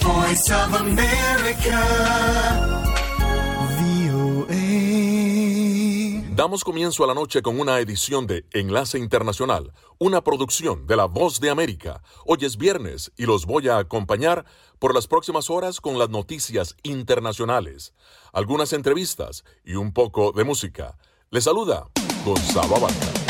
Voice of America. Damos comienzo a la noche con una edición de Enlace Internacional, una producción de La Voz de América. Hoy es viernes y los voy a acompañar por las próximas horas con las noticias internacionales, algunas entrevistas y un poco de música. Les saluda Gonzalo Abarca.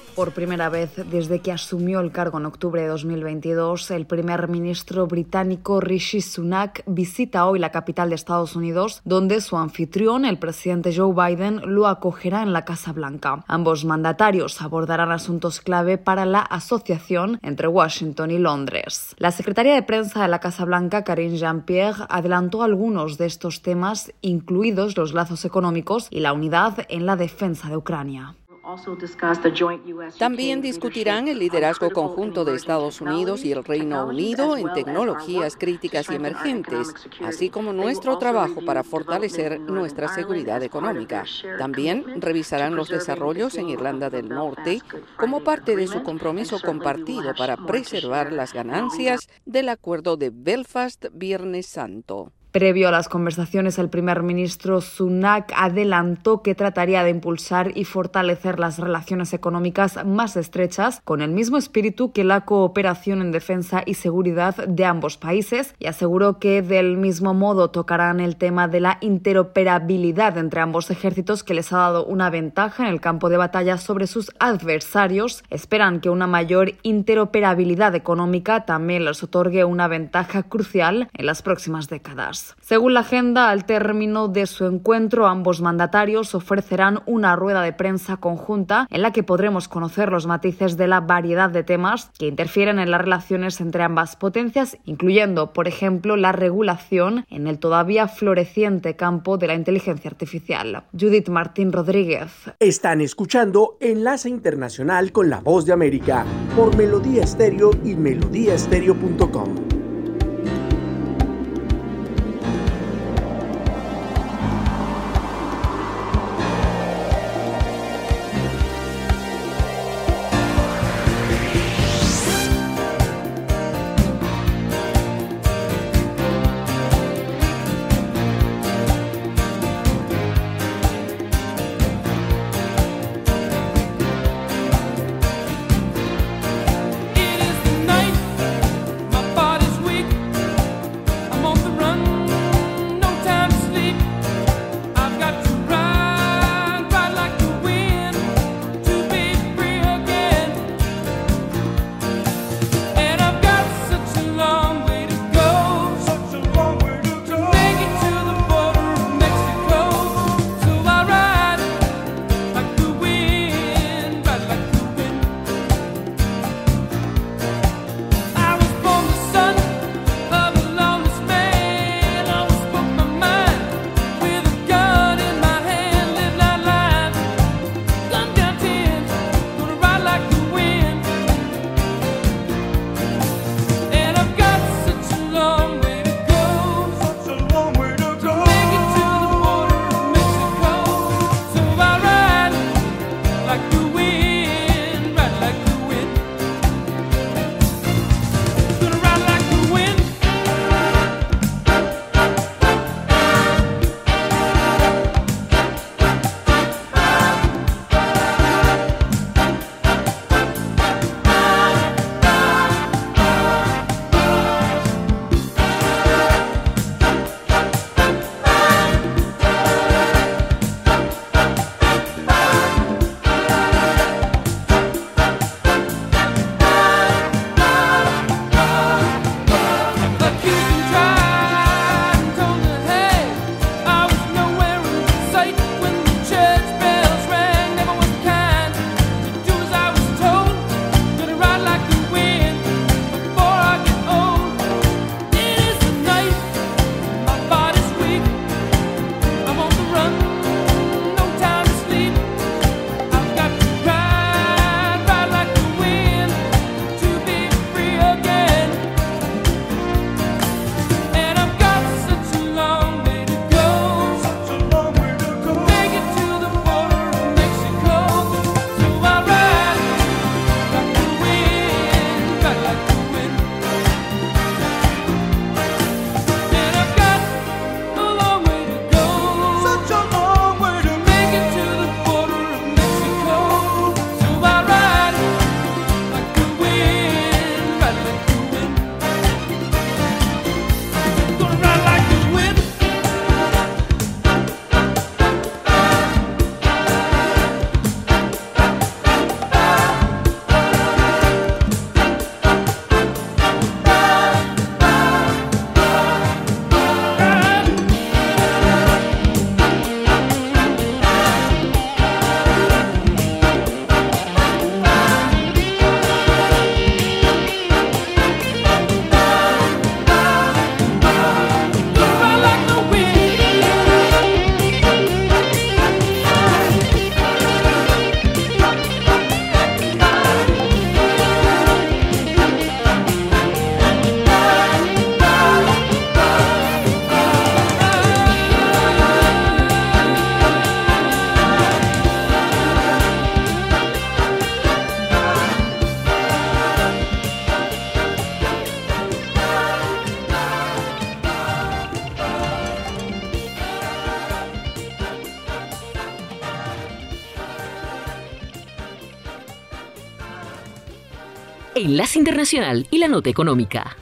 Por primera vez desde que asumió el cargo en octubre de 2022, el primer ministro británico Rishi Sunak visita hoy la capital de Estados Unidos, donde su anfitrión, el presidente Joe Biden, lo acogerá en la Casa Blanca. Ambos mandatarios abordarán asuntos clave para la asociación entre Washington y Londres. La secretaria de prensa de la Casa Blanca, Karine Jean-Pierre, adelantó algunos de estos temas, incluidos los lazos económicos y la unidad en la defensa de Ucrania. También discutirán el liderazgo conjunto de Estados Unidos y el Reino Unido en tecnologías críticas y emergentes, así como nuestro trabajo para fortalecer nuestra seguridad económica. También revisarán los desarrollos en Irlanda del Norte como parte de su compromiso compartido para preservar las ganancias del Acuerdo de Belfast Viernes Santo. Previo a las conversaciones, el primer ministro Sunak adelantó que trataría de impulsar y fortalecer las relaciones económicas más estrechas con el mismo espíritu que la cooperación en defensa y seguridad de ambos países y aseguró que del mismo modo tocarán el tema de la interoperabilidad entre ambos ejércitos que les ha dado una ventaja en el campo de batalla sobre sus adversarios. Esperan que una mayor interoperabilidad económica también les otorgue una ventaja crucial en las próximas décadas. Según la agenda, al término de su encuentro, ambos mandatarios ofrecerán una rueda de prensa conjunta en la que podremos conocer los matices de la variedad de temas que interfieren en las relaciones entre ambas potencias, incluyendo, por ejemplo, la regulación en el todavía floreciente campo de la inteligencia artificial. Judith Martín Rodríguez. Están escuchando Enlace Internacional con la Voz de América por Melodía Estéreo y melodíaestéreo.com. Internacional y la Nota Económica.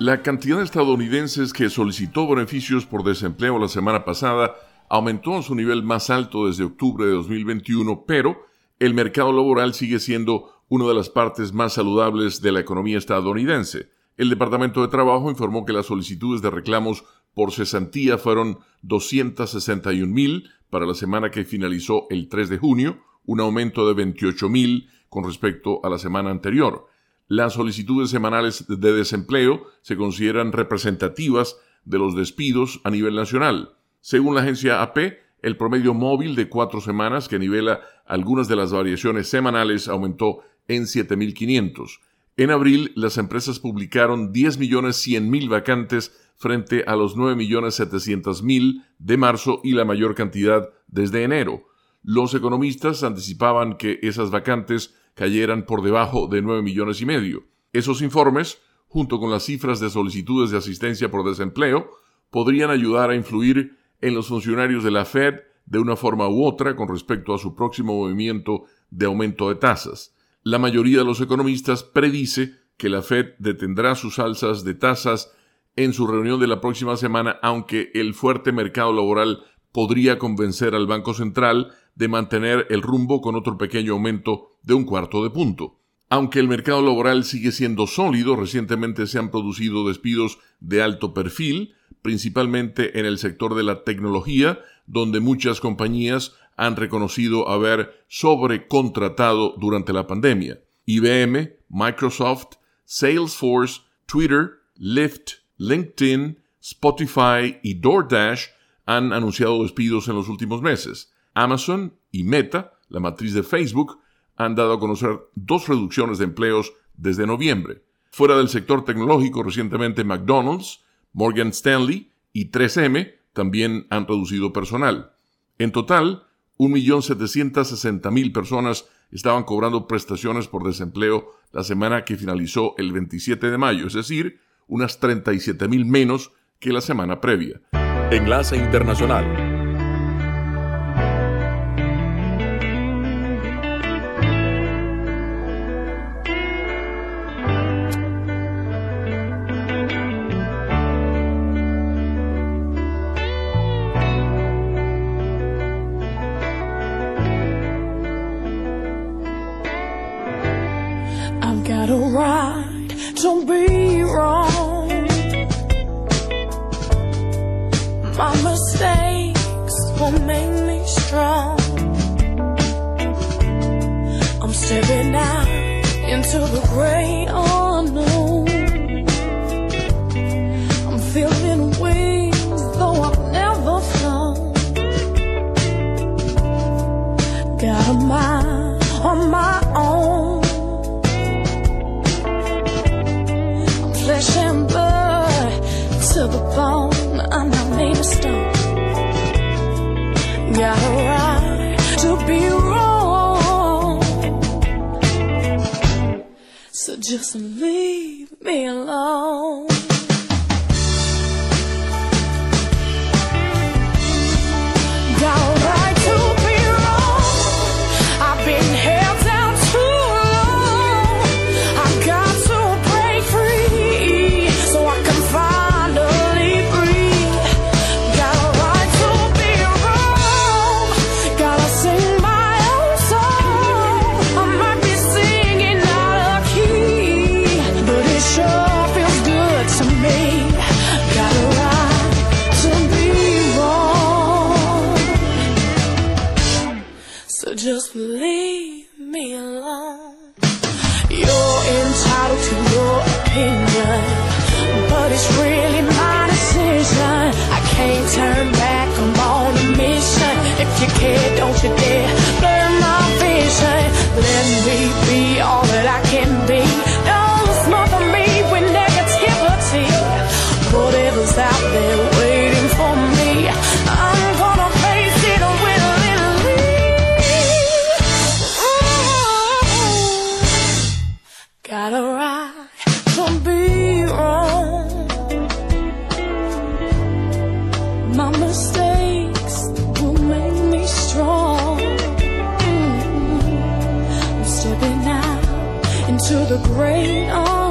La cantidad de estadounidenses que solicitó beneficios por desempleo la semana pasada aumentó a su nivel más alto desde octubre de 2021, pero el mercado laboral sigue siendo una de las partes más saludables de la economía estadounidense. El Departamento de Trabajo informó que las solicitudes de reclamos por cesantía fueron 261 mil para la semana que finalizó el 3 de junio, un aumento de 28 mil con respecto a la semana anterior. Las solicitudes semanales de desempleo se consideran representativas de los despidos a nivel nacional. Según la agencia AP, el promedio móvil de cuatro semanas que nivela algunas de las variaciones semanales aumentó en 7.500. En abril, las empresas publicaron 10.100.000 vacantes frente a los 9.700.000 de marzo y la mayor cantidad desde enero. Los economistas anticipaban que esas vacantes cayeran por debajo de 9 millones y medio. Esos informes, junto con las cifras de solicitudes de asistencia por desempleo, podrían ayudar a influir en los funcionarios de la Fed de una forma u otra con respecto a su próximo movimiento de aumento de tasas la mayoría de los economistas predice que la Fed detendrá sus alzas de tasas en su reunión de la próxima semana, aunque el fuerte mercado laboral podría convencer al Banco Central de mantener el rumbo con otro pequeño aumento de un cuarto de punto. Aunque el mercado laboral sigue siendo sólido, recientemente se han producido despidos de alto perfil, principalmente en el sector de la tecnología, donde muchas compañías han reconocido haber sobrecontratado durante la pandemia. IBM, Microsoft, Salesforce, Twitter, Lyft, LinkedIn, Spotify y DoorDash han anunciado despidos en los últimos meses. Amazon y Meta, la matriz de Facebook, han dado a conocer dos reducciones de empleos desde noviembre. Fuera del sector tecnológico, recientemente McDonald's, Morgan Stanley y 3M también han reducido personal. En total, 1.760.000 personas estaban cobrando prestaciones por desempleo la semana que finalizó el 27 de mayo, es decir, unas 37.000 menos que la semana previa. Enlace Internacional. right, don't be wrong. My mistakes will make me strong. I'm stepping out into the gray. Got a right to be wrong. My mistakes will make me strong. Mm -hmm. I'm stepping out into the great unknown.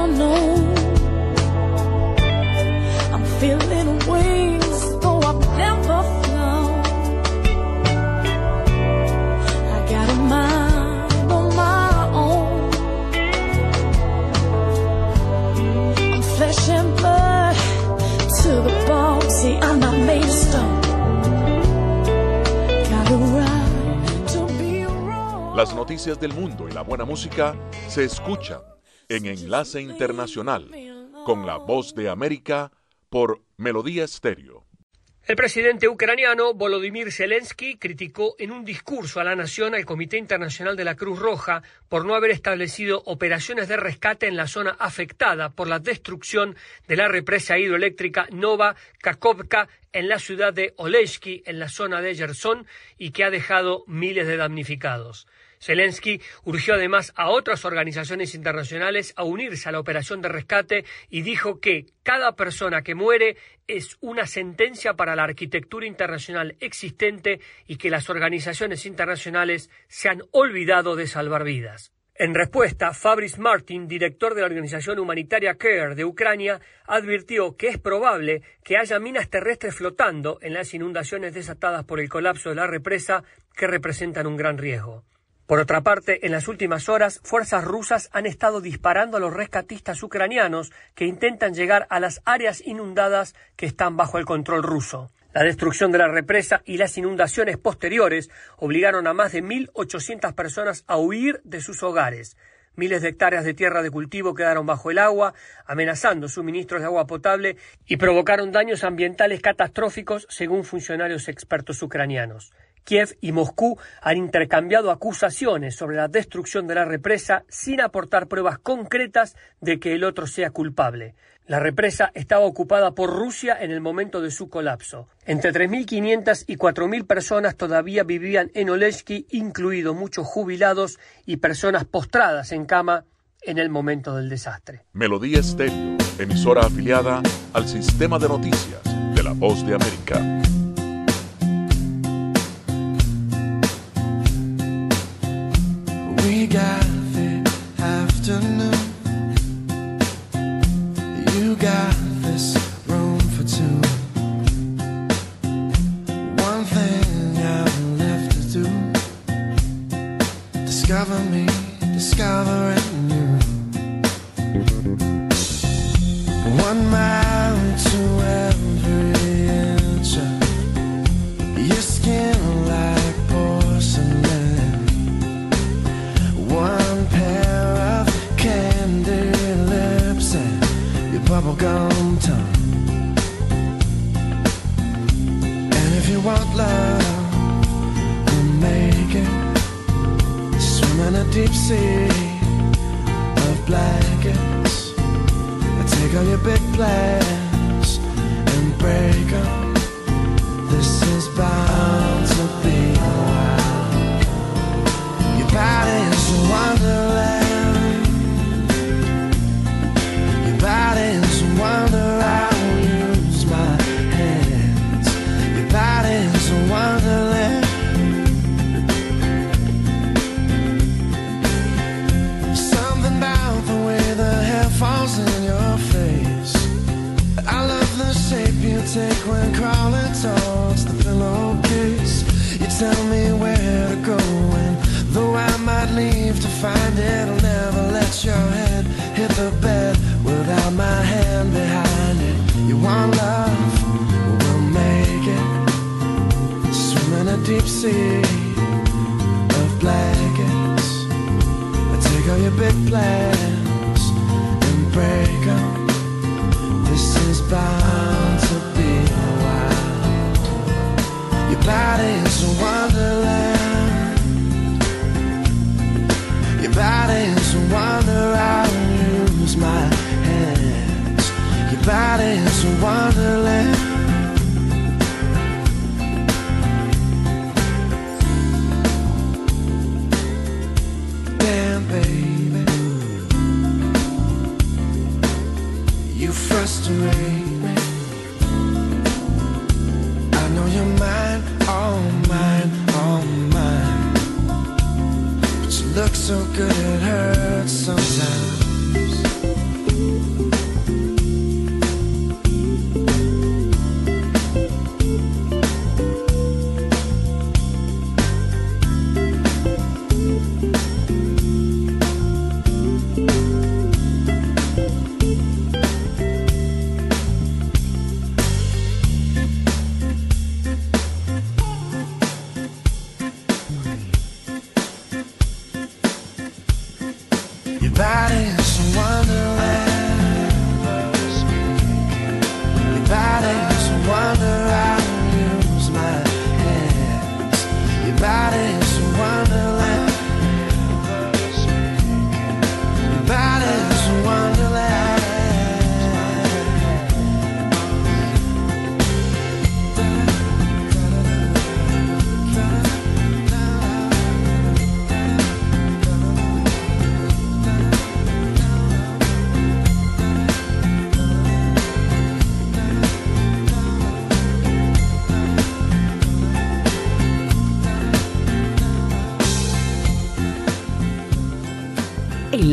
Las noticias del mundo y la buena música se escuchan en Enlace Internacional con la voz de América por Melodía Estéreo. El presidente ucraniano Volodymyr Zelensky criticó en un discurso a la nación al Comité Internacional de la Cruz Roja por no haber establecido operaciones de rescate en la zona afectada por la destrucción de la represa hidroeléctrica Nova Kakhovka en la ciudad de Oleshki, en la zona de Gerson, y que ha dejado miles de damnificados. Zelensky urgió además a otras organizaciones internacionales a unirse a la operación de rescate y dijo que cada persona que muere es una sentencia para la arquitectura internacional existente y que las organizaciones internacionales se han olvidado de salvar vidas. En respuesta, Fabrice Martin, director de la organización humanitaria CARE de Ucrania, advirtió que es probable que haya minas terrestres flotando en las inundaciones desatadas por el colapso de la represa que representan un gran riesgo. Por otra parte, en las últimas horas, fuerzas rusas han estado disparando a los rescatistas ucranianos que intentan llegar a las áreas inundadas que están bajo el control ruso. La destrucción de la represa y las inundaciones posteriores obligaron a más de 1.800 personas a huir de sus hogares. Miles de hectáreas de tierra de cultivo quedaron bajo el agua, amenazando suministros de agua potable y provocaron daños ambientales catastróficos, según funcionarios expertos ucranianos. Kiev y Moscú han intercambiado acusaciones sobre la destrucción de la represa sin aportar pruebas concretas de que el otro sea culpable. La represa estaba ocupada por Rusia en el momento de su colapso. Entre 3.500 y 4.000 personas todavía vivían en Oleshki, incluidos muchos jubilados y personas postradas en cama en el momento del desastre. Melodía Estéreo, emisora afiliada al sistema de noticias de la voz de América. sky. Tongue. And if you want love, we'll make it. Swim in a deep sea of blankets. And take all your big plans and break them.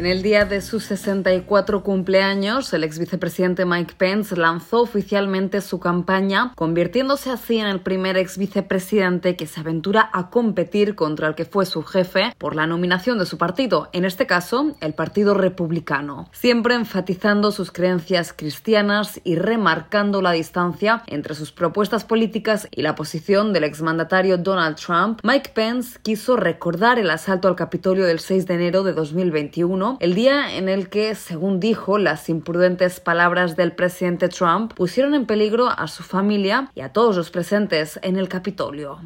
En el día de sus 64 cumpleaños, el ex vicepresidente Mike Pence lanzó oficialmente su campaña, convirtiéndose así en el primer ex vicepresidente que se aventura a competir contra el que fue su jefe por la nominación de su partido, en este caso, el Partido Republicano. Siempre enfatizando sus creencias cristianas y remarcando la distancia entre sus propuestas políticas y la posición del exmandatario Donald Trump, Mike Pence quiso recordar el asalto al Capitolio del 6 de enero de 2021 el día en el que, según dijo, las imprudentes palabras del presidente Trump pusieron en peligro a su familia y a todos los presentes en el Capitolio.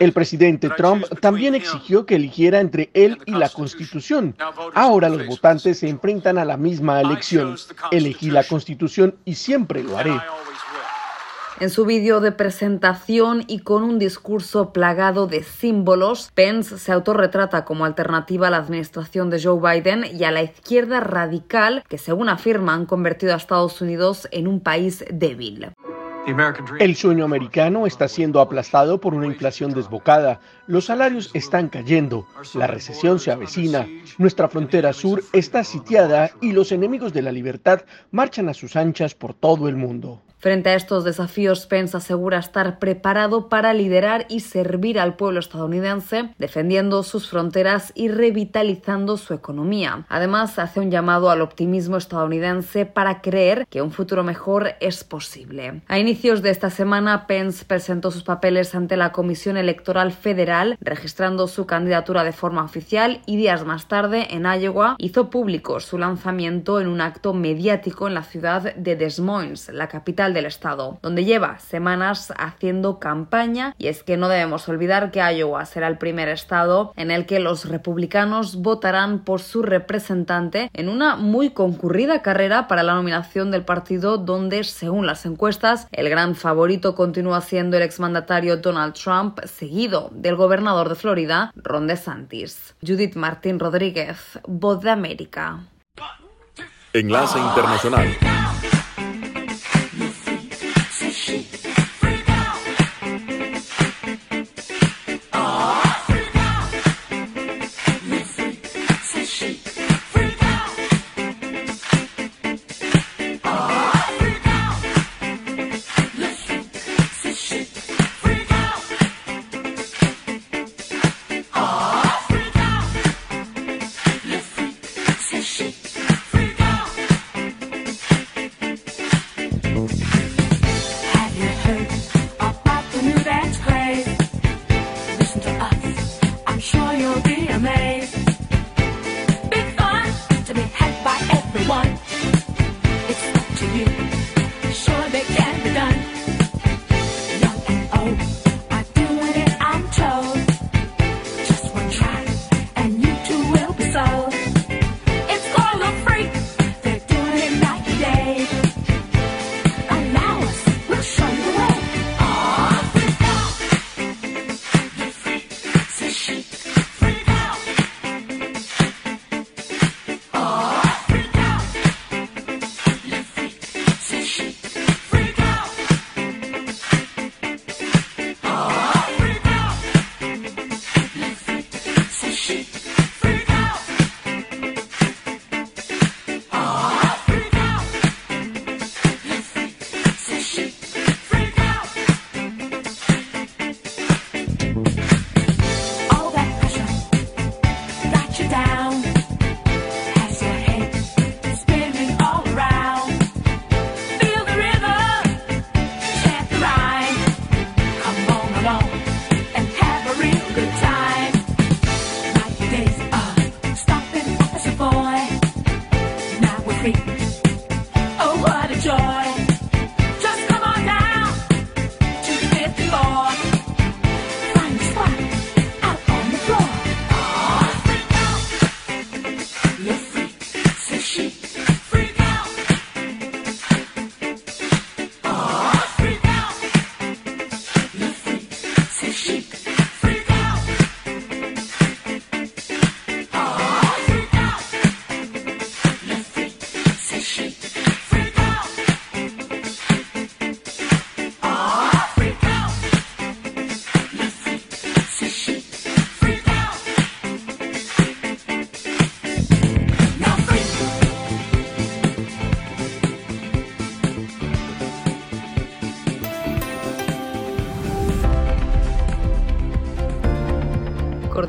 El presidente Trump también exigió que eligiera entre él y la Constitución. Ahora los votantes se enfrentan a la misma elección. Elegí la Constitución y siempre lo haré. En su vídeo de presentación y con un discurso plagado de símbolos, Pence se autorretrata como alternativa a la administración de Joe Biden y a la izquierda radical que, según afirma, han convertido a Estados Unidos en un país débil. El sueño americano está siendo aplastado por una inflación desbocada, los salarios están cayendo, la recesión se avecina, nuestra frontera sur está sitiada y los enemigos de la libertad marchan a sus anchas por todo el mundo. Frente a estos desafíos, Pence asegura estar preparado para liderar y servir al pueblo estadounidense, defendiendo sus fronteras y revitalizando su economía. Además, hace un llamado al optimismo estadounidense para creer que un futuro mejor es posible. A inicios de esta semana, Pence presentó sus papeles ante la Comisión Electoral Federal, registrando su candidatura de forma oficial y días más tarde, en Iowa, hizo público su lanzamiento en un acto mediático en la ciudad de Des Moines, la capital del estado, donde lleva semanas haciendo campaña y es que no debemos olvidar que Iowa será el primer estado en el que los republicanos votarán por su representante en una muy concurrida carrera para la nominación del partido donde, según las encuestas, el gran favorito continúa siendo el exmandatario Donald Trump, seguido del gobernador de Florida, Ron DeSantis. Judith Martín Rodríguez, Voz de América. Enlace Internacional.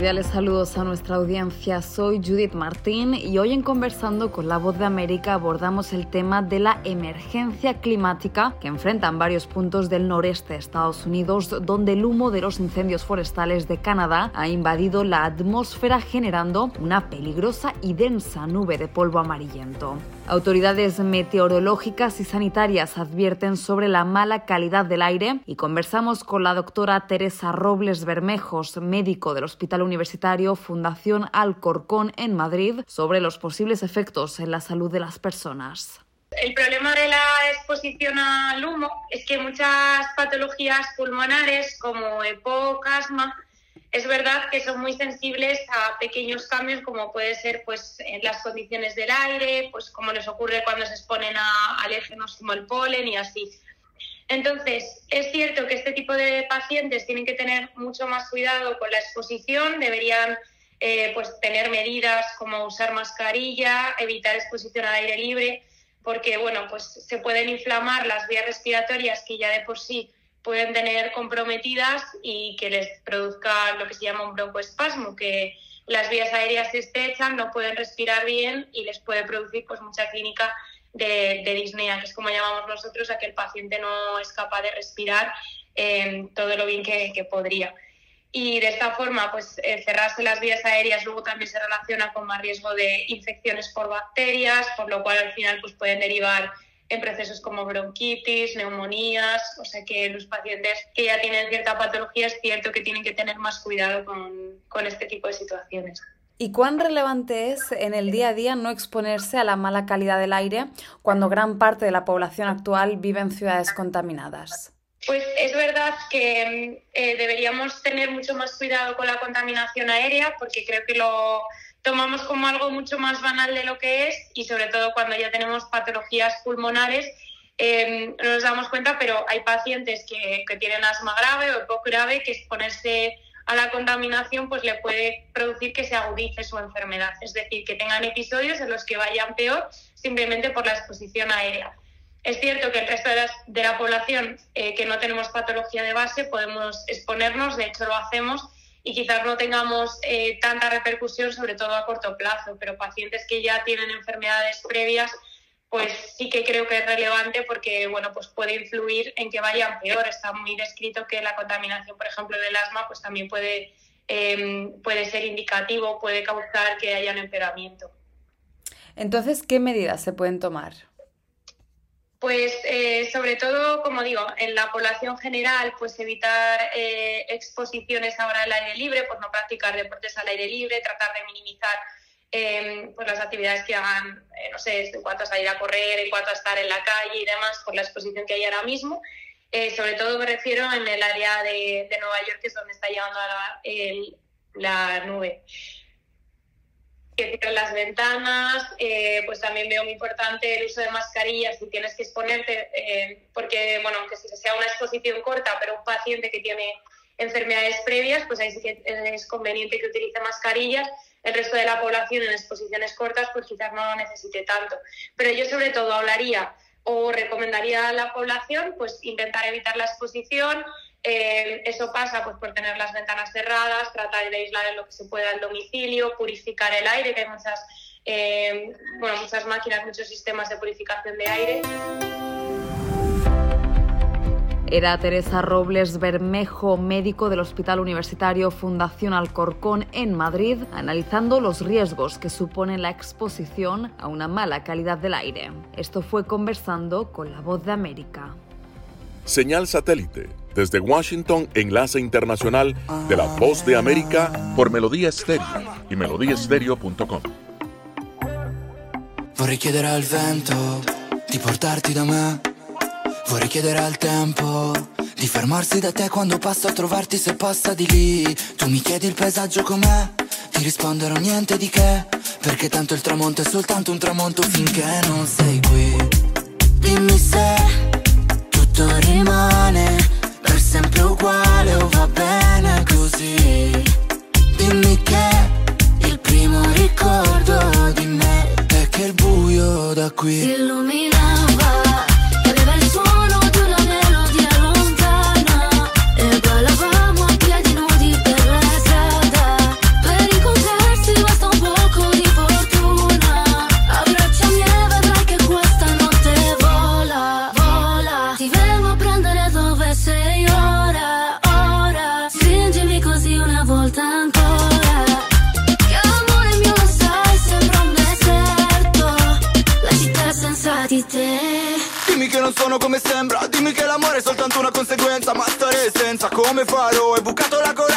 Cordiales saludos a nuestra audiencia. Soy Judith Martín y hoy en Conversando con la Voz de América abordamos el tema de la emergencia climática que enfrentan varios puntos del noreste de Estados Unidos, donde el humo de los incendios forestales de Canadá ha invadido la atmósfera generando una peligrosa y densa nube de polvo amarillento. Autoridades meteorológicas y sanitarias advierten sobre la mala calidad del aire y conversamos con la doctora Teresa Robles Bermejos, médico del Hospital Universitario Fundación Alcorcón en Madrid, sobre los posibles efectos en la salud de las personas. El problema de la exposición al humo es que muchas patologías pulmonares como EPOC, asma, es verdad que son muy sensibles a pequeños cambios como puede ser pues en las condiciones del aire, pues como les ocurre cuando se exponen a alérgenos como el polen y así. Entonces, es cierto que este tipo de pacientes tienen que tener mucho más cuidado con la exposición, deberían eh, pues tener medidas como usar mascarilla, evitar exposición al aire libre, porque bueno, pues se pueden inflamar las vías respiratorias que ya de por sí pueden tener comprometidas y que les produzca lo que se llama un broncoespasmo, que las vías aéreas se estrechan, no pueden respirar bien y les puede producir pues mucha clínica de, de disnea, que es como llamamos nosotros a que el paciente no es capaz de respirar eh, todo lo bien que, que, podría. Y de esta forma, pues eh, cerrarse las vías aéreas luego también se relaciona con más riesgo de infecciones por bacterias, por lo cual al final pues pueden derivar en procesos como bronquitis, neumonías, o sea que los pacientes que ya tienen cierta patología es cierto que tienen que tener más cuidado con, con este tipo de situaciones. ¿Y cuán relevante es en el día a día no exponerse a la mala calidad del aire cuando gran parte de la población actual vive en ciudades contaminadas? Pues es verdad que eh, deberíamos tener mucho más cuidado con la contaminación aérea porque creo que lo tomamos como algo mucho más banal de lo que es y sobre todo cuando ya tenemos patologías pulmonares eh, no nos damos cuenta, pero hay pacientes que, que tienen asma grave o poco grave que exponerse a la contaminación pues le puede producir que se agudice su enfermedad, es decir, que tengan episodios en los que vayan peor simplemente por la exposición aérea. Es cierto que el resto de, las, de la población eh, que no tenemos patología de base podemos exponernos, de hecho lo hacemos, y quizás no tengamos eh, tanta repercusión, sobre todo a corto plazo, pero pacientes que ya tienen enfermedades previas, pues sí que creo que es relevante porque bueno, pues puede influir en que vayan peor. Está muy descrito que la contaminación, por ejemplo, del asma, pues también puede, eh, puede ser indicativo, puede causar que haya un empeoramiento. Entonces, ¿qué medidas se pueden tomar? Pues eh, sobre todo, como digo, en la población general, pues evitar eh, exposiciones ahora al aire libre, pues no practicar deportes al aire libre, tratar de minimizar eh, pues las actividades que hagan, eh, no sé, en cuanto a salir a correr, en cuanto a estar en la calle y demás, por la exposición que hay ahora mismo. Eh, sobre todo me refiero en el área de, Nueva York, que es donde está llegando ahora el, la nube que cierren las ventanas, eh, pues también veo muy importante el uso de mascarillas si tienes que exponerte, eh, porque, bueno, aunque sea una exposición corta, pero un paciente que tiene enfermedades previas, pues ahí sí que es conveniente que utilice mascarillas. El resto de la población en exposiciones cortas, pues quizás no lo necesite tanto. Pero yo sobre todo hablaría o recomendaría a la población, pues intentar evitar la exposición, eh, eso pasa pues, por tener las ventanas cerradas, tratar de aislar en lo que se pueda el domicilio, purificar el aire, que hay muchas, eh, bueno, muchas máquinas, muchos sistemas de purificación de aire. Era Teresa Robles Bermejo, médico del Hospital Universitario Fundación Alcorcón en Madrid, analizando los riesgos que supone la exposición a una mala calidad del aire. Esto fue conversando con la voz de América. Señal satélite desde Washington, enlace internacional de la Voz de América por Melodía Estéreo y melodíaestéreo.com. Vorrei chiedere al vento di portarti da me. Vorrei chiedere al tempo di fermarsi da te quando passo a trovarti se passa di lì. Tu mi chiedi il paesaggio com'è, ti risponderò niente di che. Perché tanto il tramonto è soltanto un tramonto finché non sei qui. Dimmi se tutto rimane per sempre uguale o va bene così. Dimmi che il primo ricordo di me è che il buio da qui illuminava come farò? Hai bucato la corazza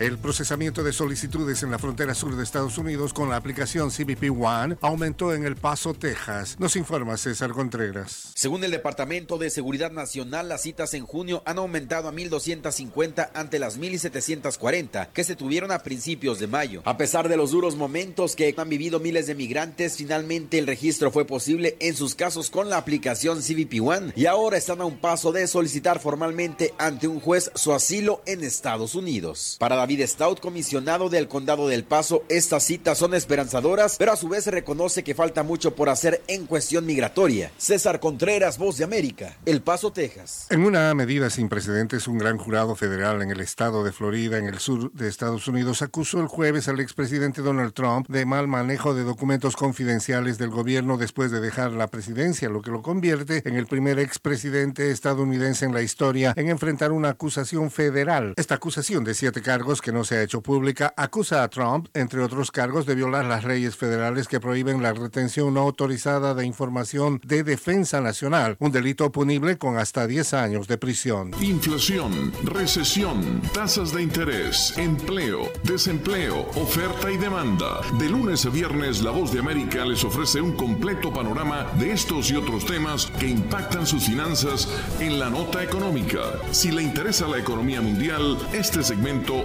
El procesamiento de solicitudes en la frontera sur de Estados Unidos con la aplicación CBP One aumentó en El Paso, Texas. Nos informa César Contreras. Según el Departamento de Seguridad Nacional, las citas en junio han aumentado a 1.250 ante las 1.740 que se tuvieron a principios de mayo. A pesar de los duros momentos que han vivido miles de migrantes, finalmente el registro fue posible en sus casos con la aplicación CBP One y ahora están a un paso de solicitar formalmente ante un juez su asilo en Estados Unidos. David Stout, comisionado del Condado del Paso, estas citas son esperanzadoras, pero a su vez reconoce que falta mucho por hacer en cuestión migratoria. César Contreras, Voz de América, El Paso, Texas. En una medida sin precedentes, un gran jurado federal en el estado de Florida, en el sur de Estados Unidos, acusó el jueves al expresidente Donald Trump de mal manejo de documentos confidenciales del gobierno después de dejar la presidencia, lo que lo convierte en el primer expresidente estadounidense en la historia en enfrentar una acusación federal. Esta acusación de siete cargos que no se ha hecho pública acusa a Trump, entre otros cargos, de violar las leyes federales que prohíben la retención no autorizada de información de defensa nacional, un delito punible con hasta 10 años de prisión. Inflación, recesión, tasas de interés, empleo, desempleo, oferta y demanda. De lunes a viernes, La Voz de América les ofrece un completo panorama de estos y otros temas que impactan sus finanzas en la nota económica. Si le interesa la economía mundial, este segmento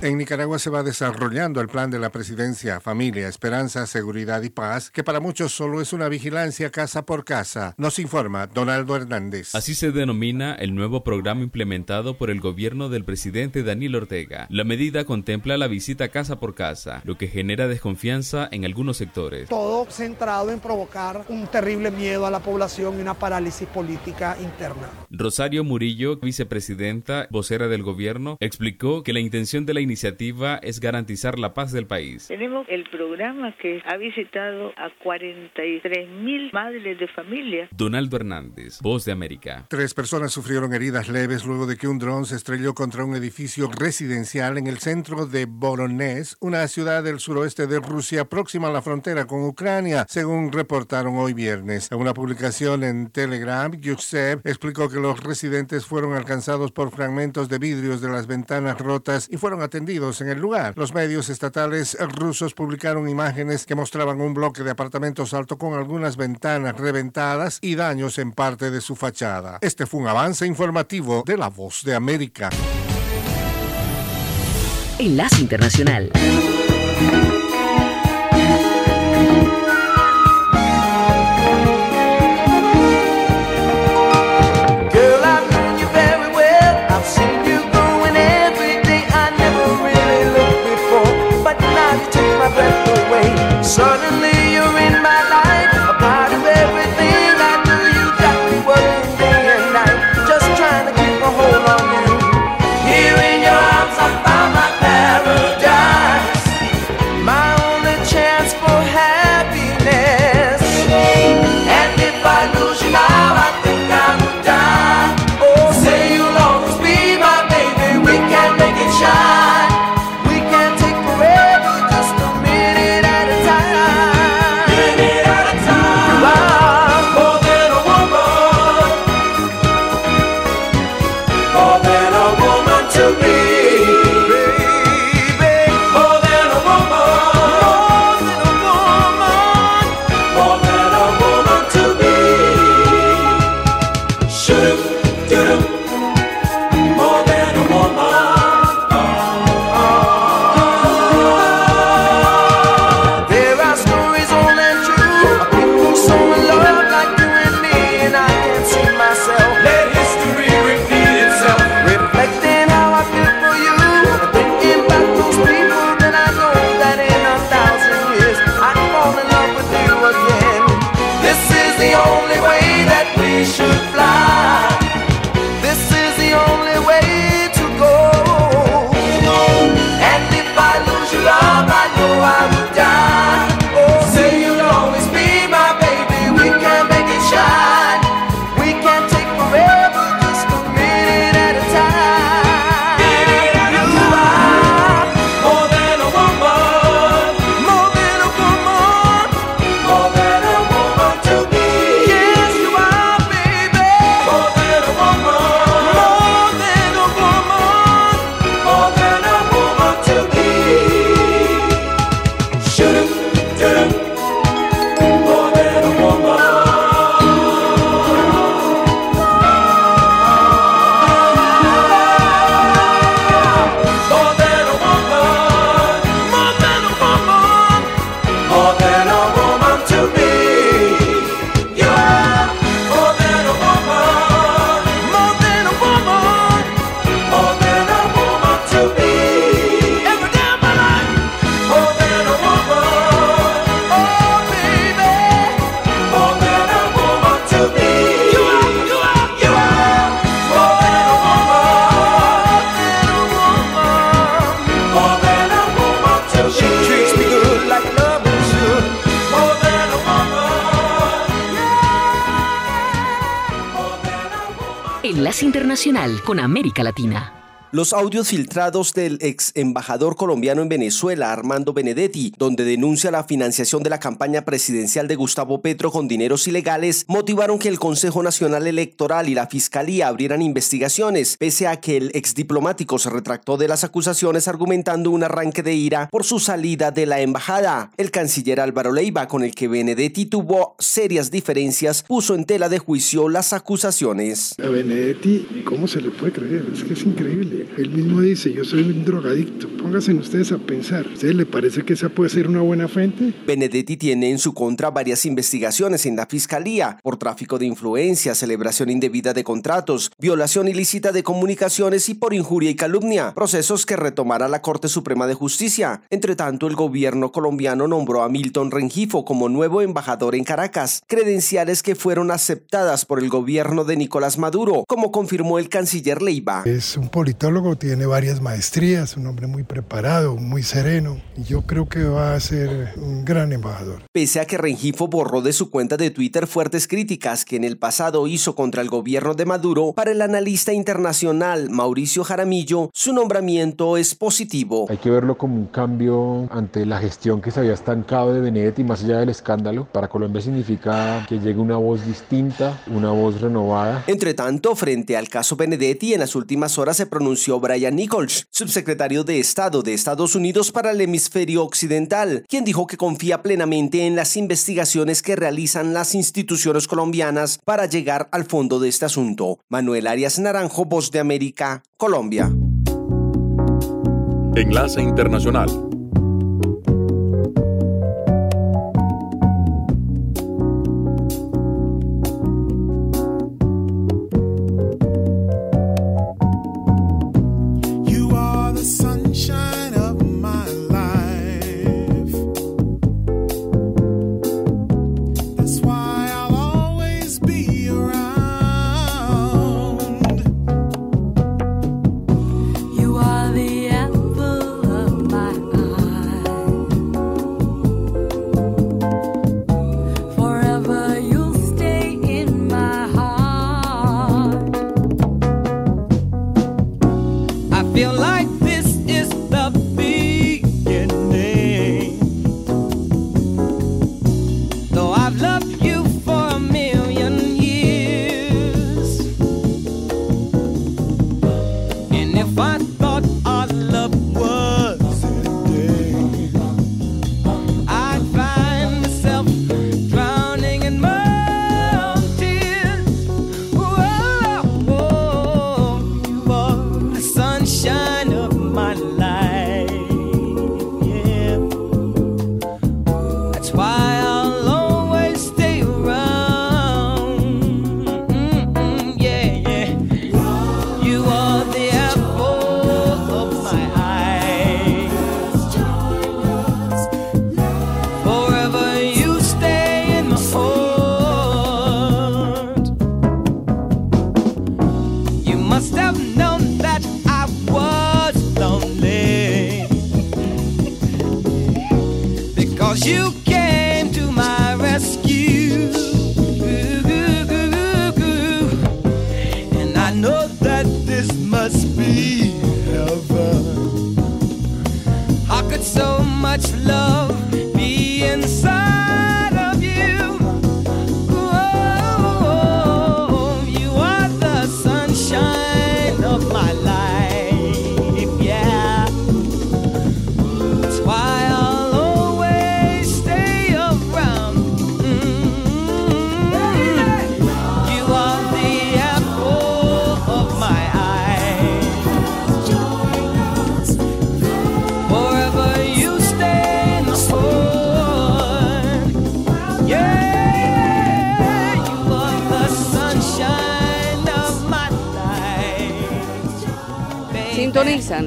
En Nicaragua se va desarrollando el plan de la presidencia Familia, Esperanza, Seguridad y Paz, que para muchos solo es una vigilancia casa por casa. Nos informa Donaldo Hernández. Así se denomina el nuevo programa implementado por el gobierno del presidente Daniel Ortega. La medida contempla la visita casa por casa, lo que genera desconfianza en algunos sectores. Todo centrado en provocar un terrible miedo a la población y una parálisis política interna. Rosario Murillo, vicepresidenta, vocera del gobierno, explicó que la intención de la iniciativa es garantizar la paz del país. Tenemos el programa que ha visitado a 43 mil madres de familia. Donaldo Hernández, Voz de América. Tres personas sufrieron heridas leves luego de que un dron se estrelló contra un edificio residencial en el centro de Voronezh, una ciudad del suroeste de Rusia próxima a la frontera con Ucrania, según reportaron hoy viernes. En una publicación en Telegram, Yusev explicó que los residentes fueron alcanzados por fragmentos de vidrios de las ventanas rotas y fueron atendidos en el lugar. Los medios estatales rusos publicaron imágenes que mostraban un bloque de apartamentos alto con algunas ventanas reventadas y daños en parte de su fachada. Este fue un avance informativo de La Voz de América. Enlace Internacional. suddenly Con América Latina. Los audios filtrados del ex embajador colombiano en Venezuela, Armando Benedetti, donde denuncia la financiación de la campaña presidencial de Gustavo Petro con dineros ilegales, motivaron que el Consejo Nacional Electoral y la Fiscalía abrieran investigaciones, pese a que el ex diplomático se retractó de las acusaciones argumentando un arranque de ira por su salida de la embajada. El canciller Álvaro Leiva, con el que Benedetti tuvo serias diferencias, puso en tela de juicio las acusaciones. A Benedetti, ¿cómo se le puede creer? Es que es increíble. Él mismo dice, yo soy un drogadicto. Pónganse ustedes a pensar. ¿A ustedes le parece que esa puede ser una buena fuente? Benedetti tiene en su contra varias investigaciones en la Fiscalía por tráfico de influencia, celebración indebida de contratos, violación ilícita de comunicaciones y por injuria y calumnia, procesos que retomará la Corte Suprema de Justicia. Entre tanto, el gobierno colombiano nombró a Milton Rengifo como nuevo embajador en Caracas, credenciales que fueron aceptadas por el gobierno de Nicolás Maduro, como confirmó el canciller Leiva. Es un politólogo, tiene varias maestrías, un hombre muy preparado, muy sereno. Y yo creo que va a ser un gran embajador. Pese a que Rengifo borró de su cuenta de Twitter fuertes críticas que en el pasado hizo contra el gobierno de Maduro, para el analista internacional Mauricio Jaramillo, su nombramiento es positivo. Hay que verlo como un cambio ante la gestión que se había estancado de Benedetti más allá del escándalo. Para Colombia significa que llegue una voz distinta, una voz renovada. Entre tanto, frente al caso Benedetti, en las últimas horas se pronunció Brian Nichols, subsecretario de Estado de Estados Unidos para el hemisferio occidental, quien dijo que confía plenamente en las investigaciones que realizan las instituciones colombianas para llegar al fondo de este asunto. Manuel Arias Naranjo, Voz de América, Colombia. Enlace Internacional.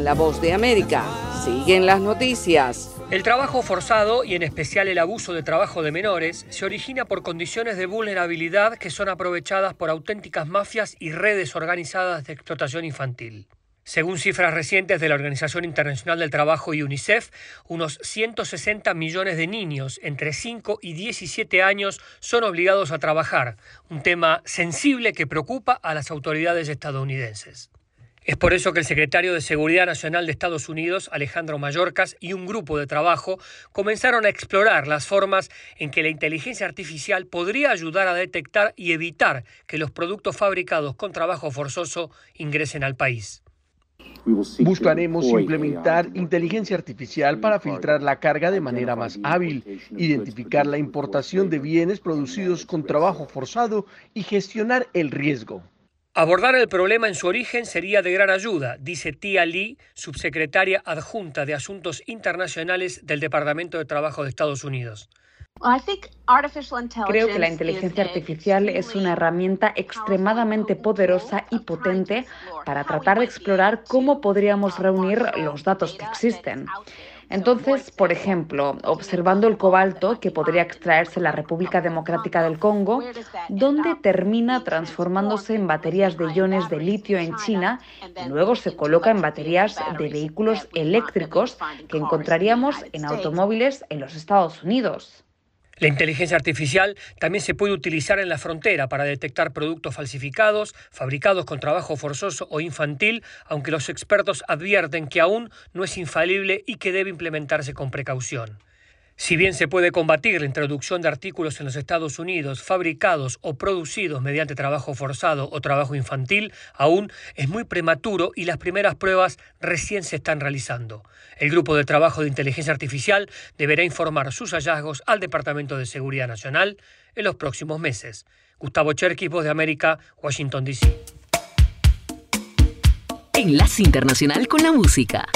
La voz de América. Siguen las noticias. El trabajo forzado y en especial el abuso de trabajo de menores se origina por condiciones de vulnerabilidad que son aprovechadas por auténticas mafias y redes organizadas de explotación infantil. Según cifras recientes de la Organización Internacional del Trabajo y UNICEF, unos 160 millones de niños entre 5 y 17 años son obligados a trabajar, un tema sensible que preocupa a las autoridades estadounidenses. Es por eso que el secretario de Seguridad Nacional de Estados Unidos, Alejandro Mayorkas, y un grupo de trabajo comenzaron a explorar las formas en que la inteligencia artificial podría ayudar a detectar y evitar que los productos fabricados con trabajo forzoso ingresen al país. Buscaremos implementar inteligencia artificial para filtrar la carga de manera más hábil, identificar la importación de bienes producidos con trabajo forzado y gestionar el riesgo. Abordar el problema en su origen sería de gran ayuda, dice Tia Lee, subsecretaria adjunta de Asuntos Internacionales del Departamento de Trabajo de Estados Unidos. Creo que la inteligencia artificial es una herramienta extremadamente poderosa y potente para tratar de explorar cómo podríamos reunir los datos que existen. Entonces, por ejemplo, observando el cobalto que podría extraerse en la República Democrática del Congo, ¿dónde termina transformándose en baterías de iones de litio en China y luego se coloca en baterías de vehículos eléctricos que encontraríamos en automóviles en los Estados Unidos? La inteligencia artificial también se puede utilizar en la frontera para detectar productos falsificados, fabricados con trabajo forzoso o infantil, aunque los expertos advierten que aún no es infalible y que debe implementarse con precaución. Si bien se puede combatir la introducción de artículos en los Estados Unidos fabricados o producidos mediante trabajo forzado o trabajo infantil, aún es muy prematuro y las primeras pruebas recién se están realizando. El Grupo de Trabajo de Inteligencia Artificial deberá informar sus hallazgos al Departamento de Seguridad Nacional en los próximos meses. Gustavo Cherkis, Voz de América, Washington, D.C. Enlace Internacional con la Música.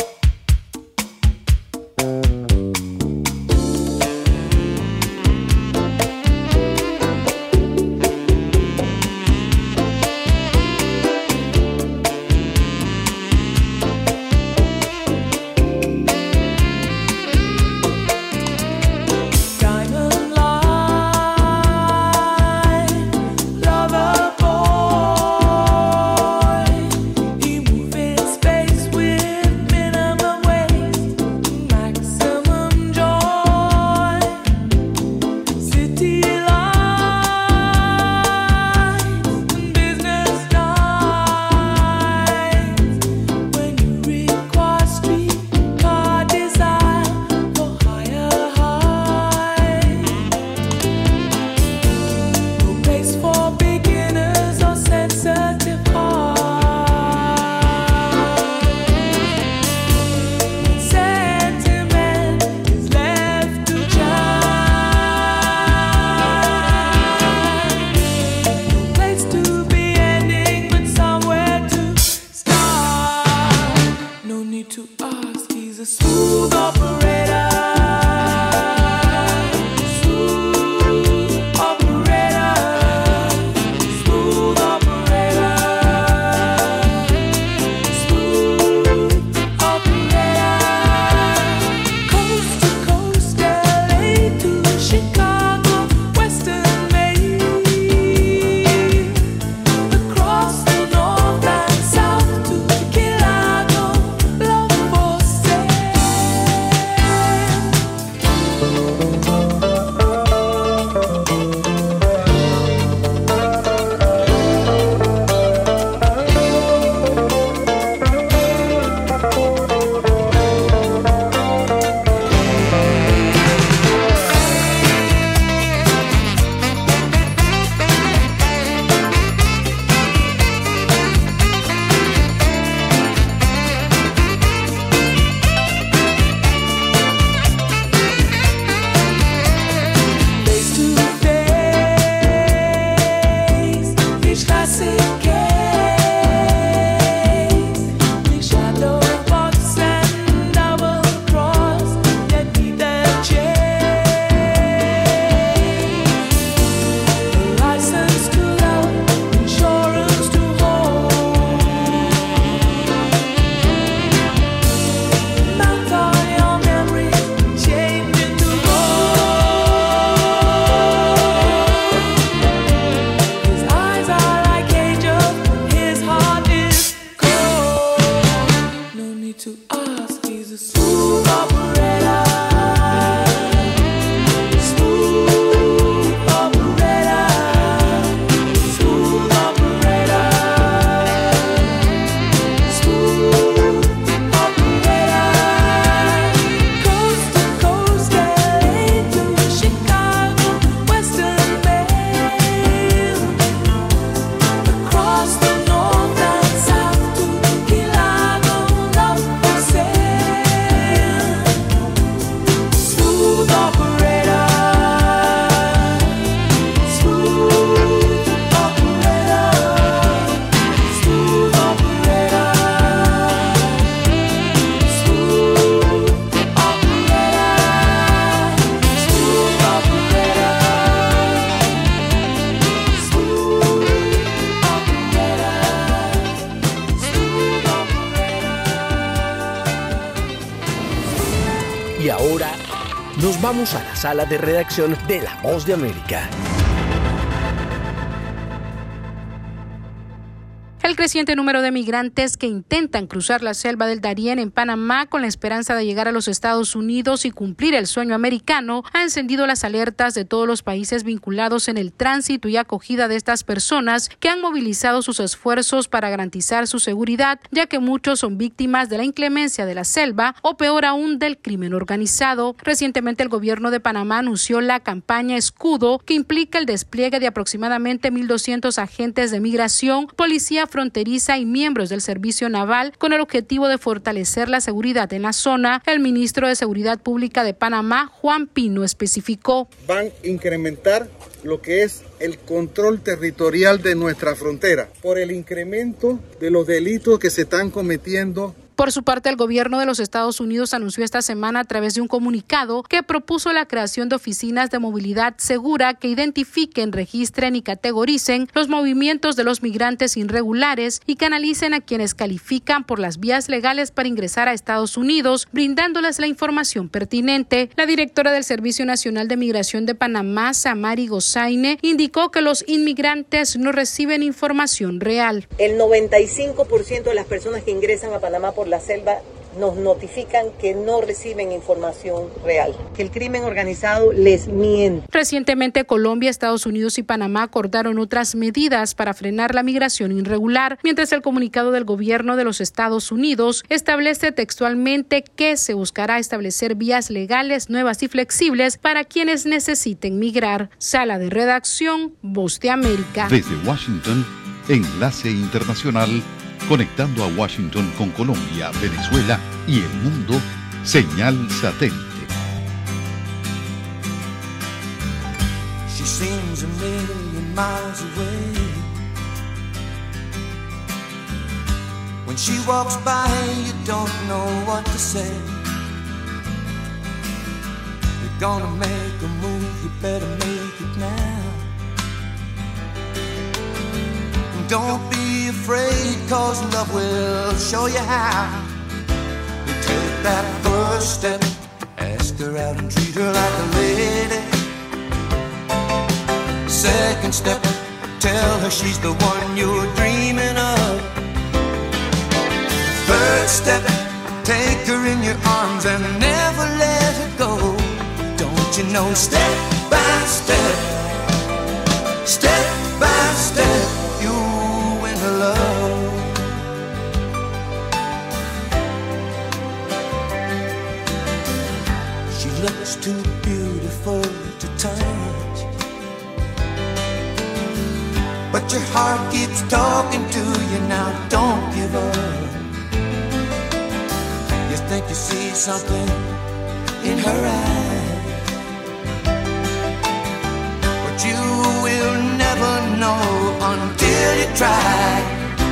Sala de redacción de La Voz de América. Creciente número de migrantes que intentan cruzar la selva del Darién en Panamá con la esperanza de llegar a los Estados Unidos y cumplir el sueño americano ha encendido las alertas de todos los países vinculados en el tránsito y acogida de estas personas que han movilizado sus esfuerzos para garantizar su seguridad, ya que muchos son víctimas de la inclemencia de la selva o peor aún del crimen organizado. Recientemente el gobierno de Panamá anunció la campaña Escudo, que implica el despliegue de aproximadamente 1.200 agentes de migración, policía fronteriza y miembros del servicio naval con el objetivo de fortalecer la seguridad en la zona. El ministro de Seguridad Pública de Panamá, Juan Pino, especificó. Van a incrementar lo que es el control territorial de nuestra frontera por el incremento de los delitos que se están cometiendo por su parte, el gobierno de los Estados Unidos anunció esta semana a través de un comunicado que propuso la creación de oficinas de movilidad segura que identifiquen, registren y categoricen los movimientos de los migrantes irregulares y canalicen a quienes califican por las vías legales para ingresar a Estados Unidos, brindándoles la información pertinente. La directora del Servicio Nacional de Migración de Panamá, Samari Gozaine, indicó que los inmigrantes no reciben información real. El 95% de las personas que ingresan a Panamá por la selva nos notifican que no reciben información real, que el crimen organizado les miente. Recientemente Colombia, Estados Unidos y Panamá acordaron otras medidas para frenar la migración irregular, mientras el comunicado del gobierno de los Estados Unidos establece textualmente que se buscará establecer vías legales nuevas y flexibles para quienes necesiten migrar. Sala de redacción, Voz de América. Desde Washington, Enlace Internacional conectando a Washington con Colombia, Venezuela y el mundo, señal satélite. She seems a million miles away. When she walks by, you don't know what to say. You're gonna make a move, you better make don't be afraid, cause love will show you how. Take that first step, ask her out and treat her like a lady. Second step, tell her she's the one you're dreaming of. Third step, take her in your arms and never let her go. Don't you know, step by step too beautiful to touch. But your heart keeps talking to you now, don't give up. You think you see something in her eyes, but you will never know until you try.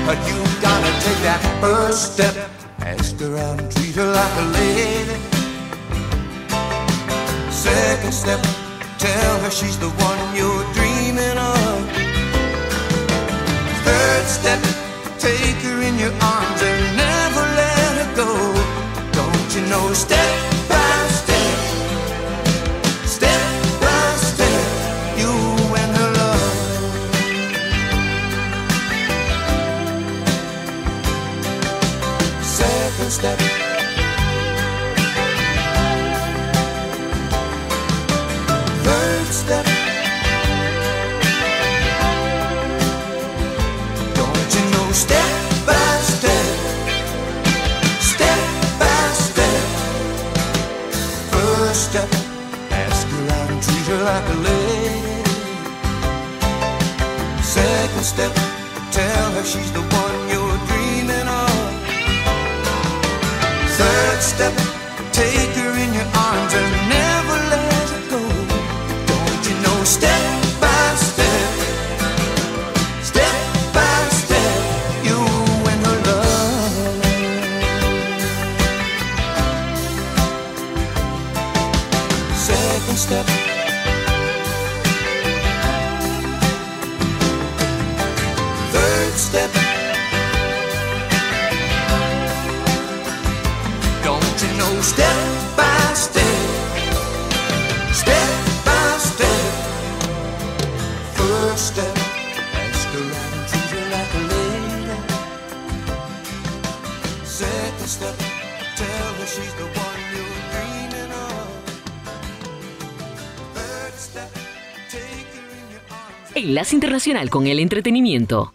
But you gotta take that first step, ask her out and treat her like a lady. Second step, tell her she's the one you're dreaming of. Third step, take her in your arms and never let her go. Don't you know, step step, tell her she's the one you're dreaming of. Third step, take her in your arms and never step step, Enlace Internacional con el Entretenimiento.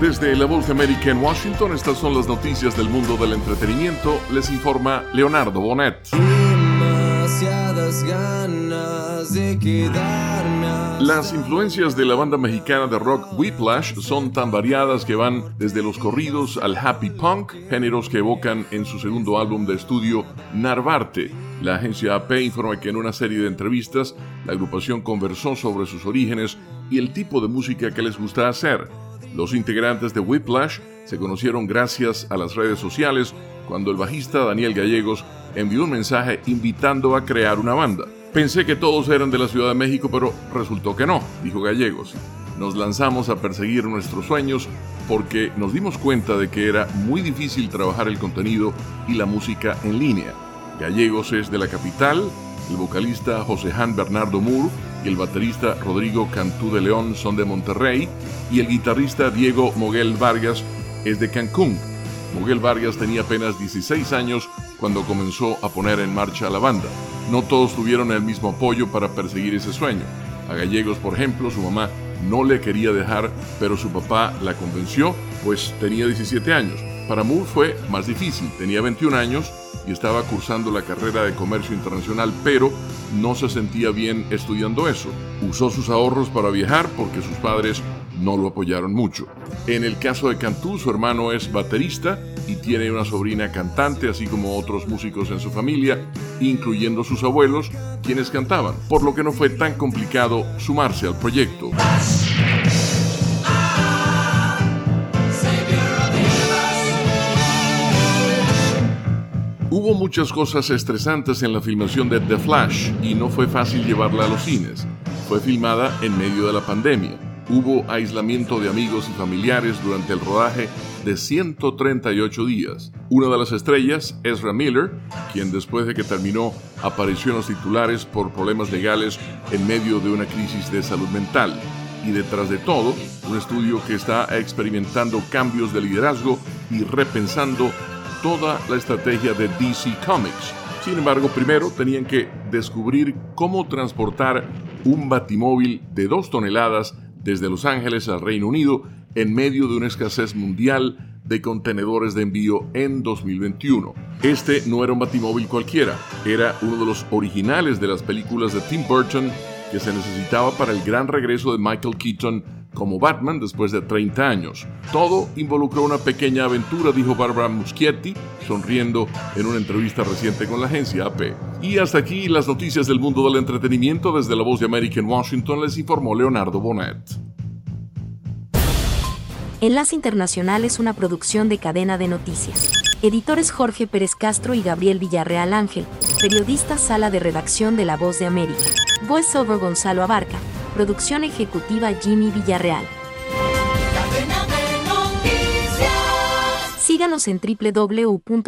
Desde La Voz de América en Washington, estas son las noticias del mundo del entretenimiento. Les informa Leonardo Bonet. Demasiadas ganas de quedarme. a Las influencias de la banda mexicana de rock Whiplash son tan variadas que van desde los corridos al happy punk, géneros que evocan en su segundo álbum de estudio Narvarte. La agencia AP informa que en una serie de entrevistas la agrupación conversó sobre sus orígenes y el tipo de música que les gusta hacer. Los integrantes de Whiplash se conocieron gracias a las redes sociales cuando el bajista Daniel Gallegos envió un mensaje invitando a crear una banda. Pensé que todos eran de la Ciudad de México, pero resultó que no, dijo Gallegos. Nos lanzamos a perseguir nuestros sueños porque nos dimos cuenta de que era muy difícil trabajar el contenido y la música en línea. Gallegos es de la capital, el vocalista José Han Bernardo Moore y el baterista Rodrigo Cantú de León son de Monterrey y el guitarrista Diego Moguel Vargas es de Cancún. Moguel Vargas tenía apenas 16 años cuando comenzó a poner en marcha la banda. No todos tuvieron el mismo apoyo para perseguir ese sueño. A Gallegos, por ejemplo, su mamá no le quería dejar, pero su papá la convenció, pues tenía 17 años. Para Moore fue más difícil, tenía 21 años y estaba cursando la carrera de comercio internacional, pero no se sentía bien estudiando eso. Usó sus ahorros para viajar porque sus padres no lo apoyaron mucho. En el caso de Cantú, su hermano es baterista y tiene una sobrina cantante, así como otros músicos en su familia, incluyendo sus abuelos, quienes cantaban, por lo que no fue tan complicado sumarse al proyecto. Muchas cosas estresantes en la filmación de The Flash y no fue fácil llevarla a los cines. Fue filmada en medio de la pandemia. Hubo aislamiento de amigos y familiares durante el rodaje de 138 días. Una de las estrellas, Ezra Miller, quien después de que terminó apareció en los titulares por problemas legales en medio de una crisis de salud mental. Y detrás de todo, un estudio que está experimentando cambios de liderazgo y repensando toda la estrategia de DC Comics. Sin embargo, primero tenían que descubrir cómo transportar un batimóvil de dos toneladas desde Los Ángeles al Reino Unido en medio de una escasez mundial de contenedores de envío en 2021. Este no era un batimóvil cualquiera, era uno de los originales de las películas de Tim Burton que se necesitaba para el gran regreso de Michael Keaton como Batman después de 30 años. Todo involucró una pequeña aventura, dijo Barbara Muschietti, sonriendo en una entrevista reciente con la agencia AP. Y hasta aquí las noticias del mundo del entretenimiento desde la voz de América en Washington les informó Leonardo Bonet. Enlace Internacional es una producción de cadena de noticias. Editores Jorge Pérez Castro y Gabriel Villarreal Ángel. Periodista Sala de Redacción de La Voz de América. Voiceover Gonzalo Abarca. Producción ejecutiva Jimmy Villarreal. Síganos en www.cdncol.com.